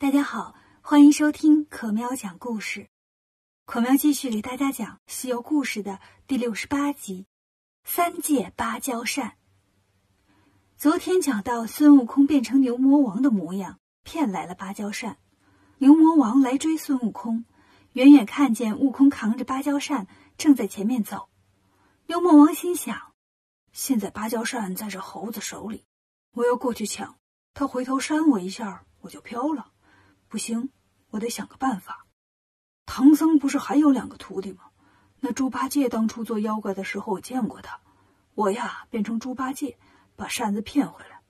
大家好，欢迎收听可喵讲故事。可喵继续给大家讲《西游故事》的第六十八集《三借芭蕉扇》。昨天讲到孙悟空变成牛魔王的模样，骗来了芭蕉扇。牛魔王来追孙悟空，远远看见悟空扛着芭蕉扇正在前面走。牛魔王心想：现在芭蕉扇在这猴子手里，我要过去抢，他回头扇我一下，我就飘了。不行，我得想个办法。唐僧不是还有两个徒弟吗？那猪八戒当初做妖怪的时候，我见过他。我呀，变成猪八戒，把扇子骗回来。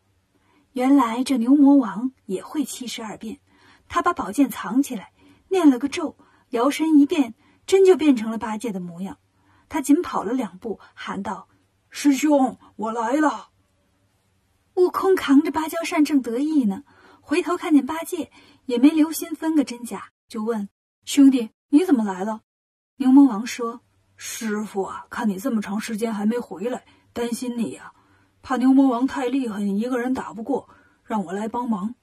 原来这牛魔王也会七十二变，他把宝剑藏起来，念了个咒，摇身一变，真就变成了八戒的模样。他紧跑了两步，喊道：“师兄，我来了！”悟空扛着芭蕉扇正得意呢，回头看见八戒。也没留心分个真假，就问兄弟：“你怎么来了？”牛魔王说：“师傅啊，看你这么长时间还没回来，担心你呀，怕牛魔王太厉害，你一个人打不过，让我来帮忙。”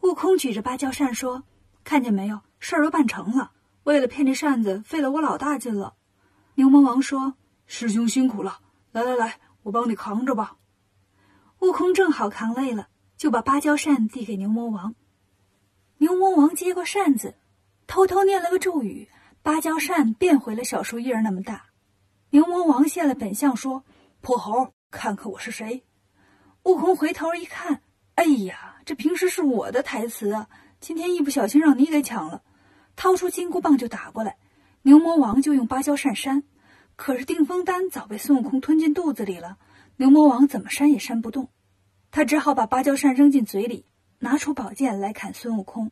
悟空举着芭蕉扇说：“看见没有，事儿都办成了。为了骗这扇子，费了我老大劲了。”牛魔王说：“师兄辛苦了，来来来，我帮你扛着吧。”悟空正好扛累了，就把芭蕉扇递给牛魔王。牛魔王接过扇子，偷偷念了个咒语，芭蕉扇变回了小树叶那么大。牛魔王现了本相，说：“泼猴，看看我是谁。”悟空回头一看，哎呀，这平时是我的台词啊，今天一不小心让你给抢了，掏出金箍棒就打过来。牛魔王就用芭蕉扇扇，可是定风丹早被孙悟空吞进肚子里了，牛魔王怎么扇也扇不动，他只好把芭蕉扇扔进嘴里。拿出宝剑来砍孙悟空。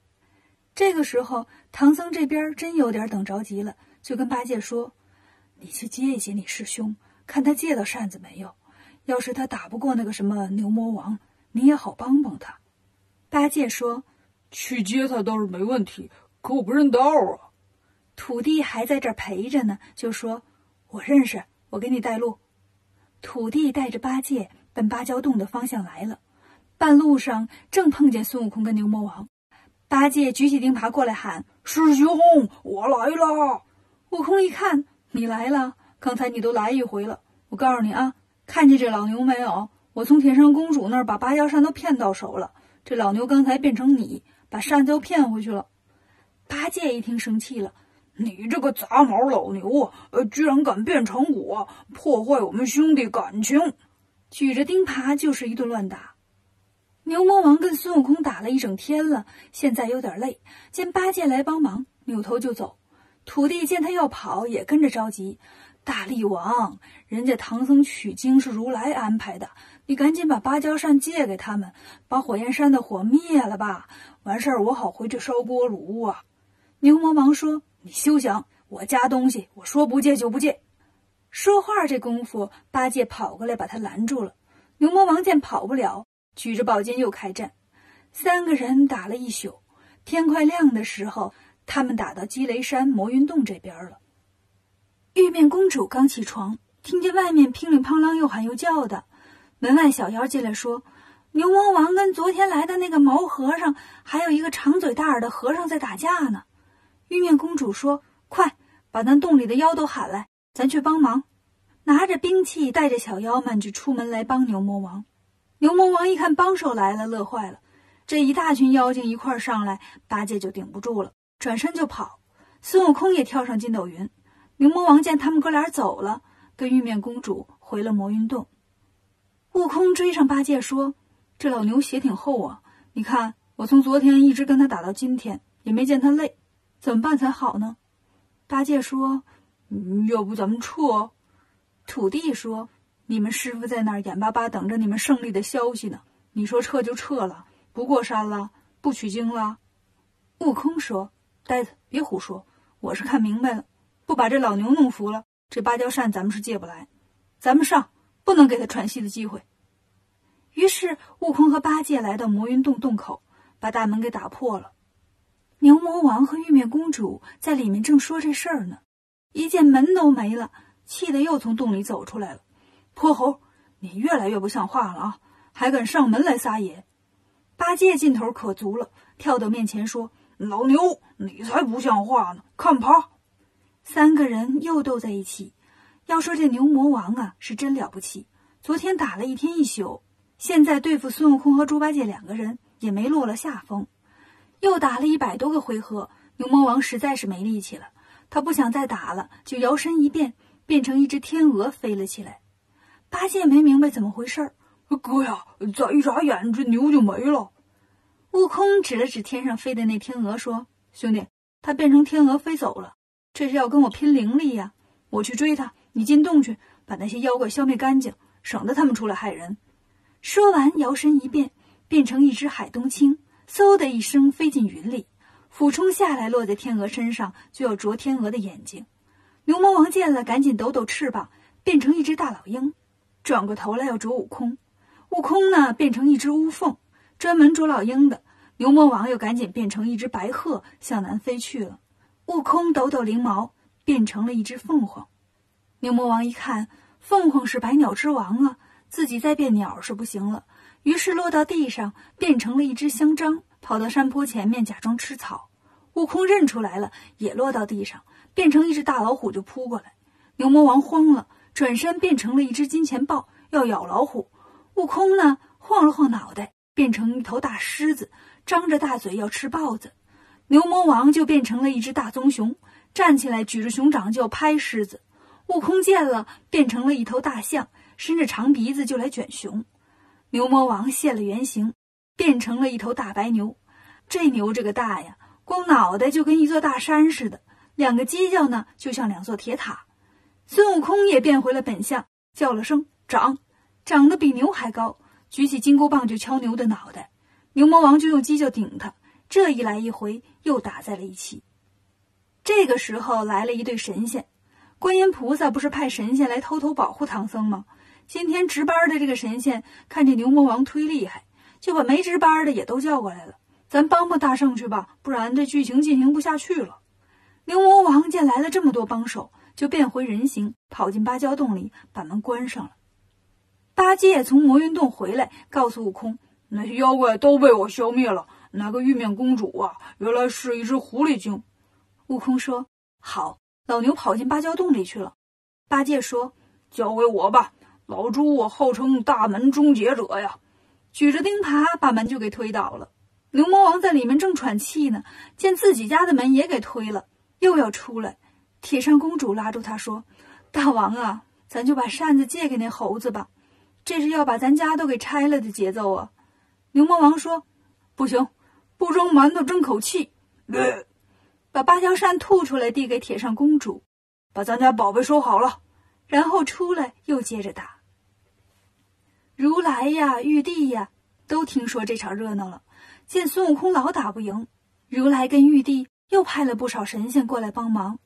这个时候，唐僧这边真有点等着急了，就跟八戒说：“你去接一接你师兄，看他借到扇子没有。要是他打不过那个什么牛魔王，你也好帮帮他。”八戒说：“去接他倒是没问题，可我不认道啊。”土地还在这儿陪着呢，就说：“我认识，我给你带路。”土地带着八戒奔芭蕉洞的方向来了。半路上正碰见孙悟空跟牛魔王，八戒举起钉耙过来喊：“师兄，我来了！”悟空一看，你来了，刚才你都来一回了。我告诉你啊，看见这老牛没有？我从铁扇公主那儿把芭蕉扇都骗到手了。这老牛刚才变成你，把扇子又骗回去了。八戒一听生气了：“你这个杂毛老牛啊，呃，居然敢变成我，破坏我们兄弟感情！”举着钉耙就是一顿乱打。牛魔王跟孙悟空打了一整天了，现在有点累，见八戒来帮忙，扭头就走。土地见他要跑，也跟着着急。大力王，人家唐僧取经是如来安排的，你赶紧把芭蕉扇借给他们，把火焰山的火灭了吧。完事儿我好回去烧锅炉啊。牛魔王说：“你休想，我家东西，我说不借就不借。”说话这功夫，八戒跑过来把他拦住了。牛魔王见跑不了。举着宝剑又开战，三个人打了一宿。天快亮的时候，他们打到积雷山魔云洞这边了。玉面公主刚起床，听见外面乒铃乓啷又喊又叫的，门外小妖进来说：“牛魔王跟昨天来的那个毛和尚，还有一个长嘴大耳的和尚在打架呢。”玉面公主说：“快把咱洞里的妖都喊来，咱去帮忙。”拿着兵器，带着小妖们就出门来帮牛魔王。牛魔王一看帮手来了，乐坏了。这一大群妖精一块上来，八戒就顶不住了，转身就跑。孙悟空也跳上筋斗云。牛魔王见他们哥俩走了，跟玉面公主回了魔云洞。悟空追上八戒说：“这老牛血挺厚啊，你看我从昨天一直跟他打到今天，也没见他累，怎么办才好呢？”八戒说：“要不咱们撤？”土地说。你们师傅在那儿眼巴巴等着你们胜利的消息呢。你说撤就撤了，不过山了，不取经了。悟空说：“呆子，别胡说！我是看明白了，不把这老牛弄服了，这芭蕉扇咱们是借不来。咱们上，不能给他喘息的机会。”于是，悟空和八戒来到魔云洞洞口，把大门给打破了。牛魔王和玉面公主在里面正说这事儿呢，一见门都没了，气得又从洞里走出来了。泼猴，你越来越不像话了啊！还敢上门来撒野！八戒劲头可足了，跳到面前说：“老牛，你才不像话呢！看爬！”三个人又斗在一起。要说这牛魔王啊，是真了不起。昨天打了一天一宿，现在对付孙悟空和猪八戒两个人也没落了下风。又打了一百多个回合，牛魔王实在是没力气了，他不想再打了，就摇身一变，变成一只天鹅飞了起来。八戒没明白怎么回事儿，哥呀，再一眨眼，这牛就没了。悟空指了指天上飞的那天鹅，说：“兄弟，它变成天鹅飞走了，这是要跟我拼灵力呀！我去追它，你进洞去，把那些妖怪消灭干净，省得他们出来害人。”说完，摇身一变，变成一只海东青，嗖的一声飞进云里，俯冲下来，落在天鹅身上，就要啄天鹅的眼睛。牛魔王见了，赶紧抖抖翅膀，变成一只大老鹰，转过头来要啄悟空。悟空呢，变成一只乌凤，专门捉老鹰的。牛魔王又赶紧变成一只白鹤，向南飞去了。悟空抖抖翎毛，变成了一只凤凰。牛魔王一看，凤凰是百鸟之王啊，自己再变鸟是不行了，于是落到地上，变成了一只香樟，跑到山坡前面假装吃草。悟空认出来了，也落到地上，变成一只大老虎就扑过来。牛魔王慌了，转身变成了一只金钱豹，要咬老虎。悟空呢，晃了晃脑袋，变成一头大狮子。张着大嘴要吃豹子，牛魔王就变成了一只大棕熊，站起来举着熊掌就要拍狮子。悟空见了，变成了一头大象，伸着长鼻子就来卷熊。牛魔王现了原形，变成了一头大白牛。这牛这个大呀，光脑袋就跟一座大山似的，两个犄角呢就像两座铁塔。孙悟空也变回了本相，叫了声长，长得比牛还高，举起金箍棒就敲牛的脑袋。牛魔王就用犄角顶他，这一来一回又打在了一起。这个时候来了一对神仙，观音菩萨不是派神仙来偷偷保护唐僧吗？今天值班的这个神仙看见牛魔王忒厉害，就把没值班的也都叫过来了。咱帮帮大圣去吧，不然这剧情进行不下去了。牛魔王见来了这么多帮手，就变回人形，跑进芭蕉洞里，把门关上了。八戒从魔云洞回来，告诉悟空。那些妖怪都被我消灭了。那个玉面公主啊，原来是一只狐狸精。悟空说：“好，老牛跑进芭蕉洞里去了。”八戒说：“交给我吧，老猪我号称大门终结者呀。”举着钉耙把门就给推倒了。牛魔王在里面正喘气呢，见自己家的门也给推了，又要出来。铁扇公主拉住他说：“大王啊，咱就把扇子借给那猴子吧，这是要把咱家都给拆了的节奏啊。”牛魔王说：“不行，不蒸馒头争口气。”把芭蕉扇吐出来，递给铁扇公主，把咱家宝贝收好了，然后出来又接着打。如来呀，玉帝呀，都听说这场热闹了。见孙悟空老打不赢，如来跟玉帝又派了不少神仙过来帮忙。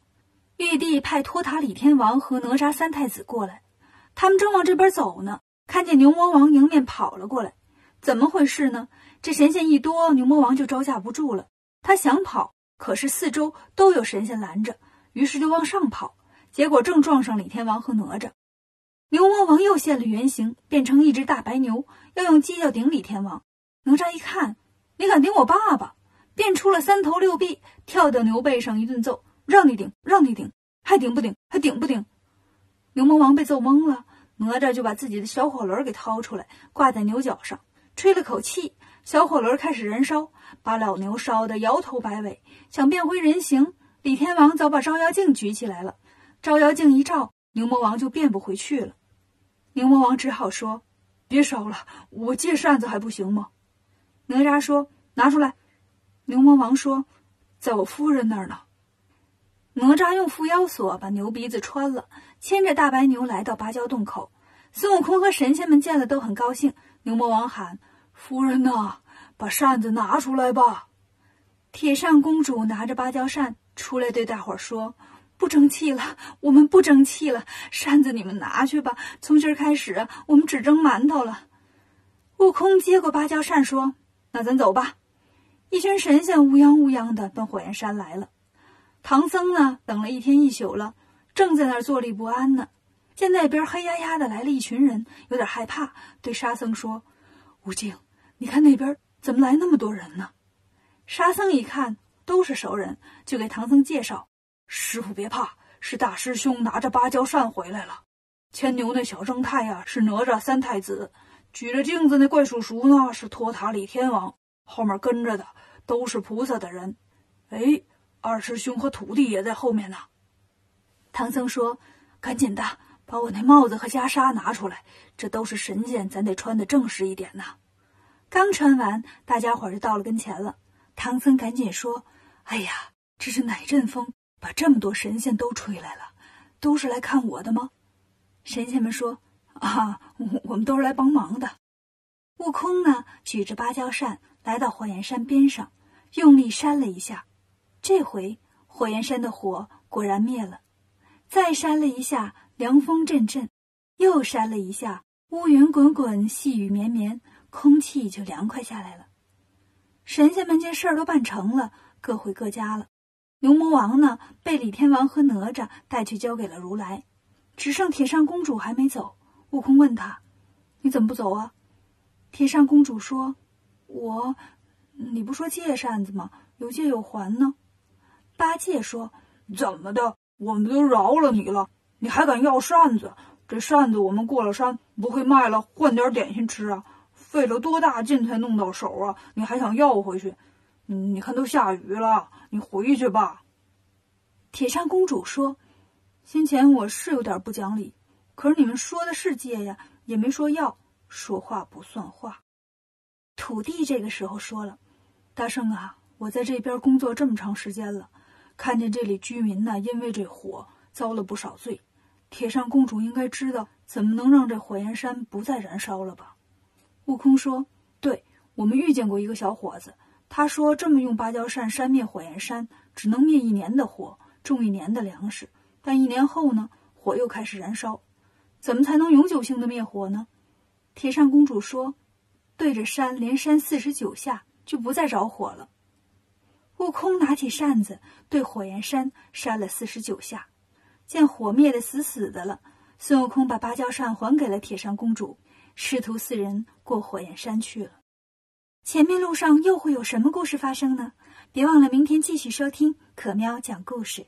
玉帝派托塔李天王和哪吒三太子过来，他们正往这边走呢，看见牛魔王迎面跑了过来。怎么回事呢？这神仙一多，牛魔王就招架不住了。他想跑，可是四周都有神仙拦着，于是就往上跑。结果正撞上李天王和哪吒。牛魔王又现了原形，变成一只大白牛，要用犄角顶李天王。哪吒一看，你敢顶我爸爸，变出了三头六臂，跳到牛背上一顿揍，让你顶，让你顶，还顶不顶？还顶不顶？牛魔王被揍懵了，哪吒就把自己的小火轮给掏出来，挂在牛角上。吹了口气，小火轮开始燃烧，把老牛烧得摇头摆尾。想变回人形，李天王早把照妖镜举起来了，照妖镜一照，牛魔王就变不回去了。牛魔王只好说：“别烧了，我借扇子还不行吗？”哪吒说：“拿出来。”牛魔王说：“在我夫人那儿呢。”哪吒用缚妖索把牛鼻子穿了，牵着大白牛来到芭蕉洞口。孙悟空和神仙们见了都很高兴。牛魔王喊。夫人呐，把扇子拿出来吧！铁扇公主拿着芭蕉扇出来，对大伙说：“不争气了，我们不争气了，扇子你们拿去吧。从今儿开始，我们只蒸馒头了。”悟空接过芭蕉扇说：“那咱走吧。”一群神仙乌泱乌泱的奔火焰山来了。唐僧呢，等了一天一宿了，正在那儿坐立不安呢。见那边黑压压的来了一群人，有点害怕，对沙僧说：“悟净。”你看那边怎么来那么多人呢？沙僧一看都是熟人，就给唐僧介绍：“师傅别怕，是大师兄拿着芭蕉扇回来了。牵牛那小正太呀，是哪吒三太子；举着镜子那怪叔叔呢，是托塔李天王。后面跟着的都是菩萨的人。哎，二师兄和徒弟也在后面呢。”唐僧说：“赶紧的，把我那帽子和袈裟拿出来，这都是神仙，咱得穿的正式一点呐。”刚穿完，大家伙就到了跟前了。唐僧赶紧说：“哎呀，这是哪阵风，把这么多神仙都吹来了？都是来看我的吗？”神仙们说：“啊，我们都是来帮忙的。”悟空呢，举着芭蕉扇来到火焰山边上，用力扇了一下，这回火焰山的火果然灭了。再扇了一下，凉风阵阵；又扇了一下，乌云滚滚，细雨绵绵，空气就凉快下来了。神仙们见事儿都办成了，各回各家了。牛魔王呢，被李天王和哪吒带去交给了如来，只剩铁扇公主还没走。悟空问他：“你怎么不走啊？”铁扇公主说：“我，你不说借扇子吗？有借有还呢。”八戒说：“怎么的？”我们都饶了你了，你还敢要扇子？这扇子我们过了山不会卖了换点点心吃啊？费了多大劲才弄到手啊？你还想要回去？你看都下雨了，你回去吧。铁扇公主说：“先前我是有点不讲理，可是你们说的是借呀，也没说要，说话不算话。”土地这个时候说了：“大圣啊，我在这边工作这么长时间了。”看见这里居民呢，因为这火遭了不少罪。铁扇公主应该知道怎么能让这火焰山不再燃烧了吧？悟空说：“对，我们遇见过一个小伙子，他说这么用芭蕉扇扇灭火焰山，只能灭一年的火，种一年的粮食。但一年后呢，火又开始燃烧，怎么才能永久性的灭火呢？”铁扇公主说：“对着山连扇四十九下，就不再着火了。”悟空拿起扇子，对火焰山扇了四十九下，见火灭得死死的了。孙悟空把芭蕉扇还给了铁扇公主，师徒四人过火焰山去了。前面路上又会有什么故事发生呢？别忘了明天继续收听可喵讲故事。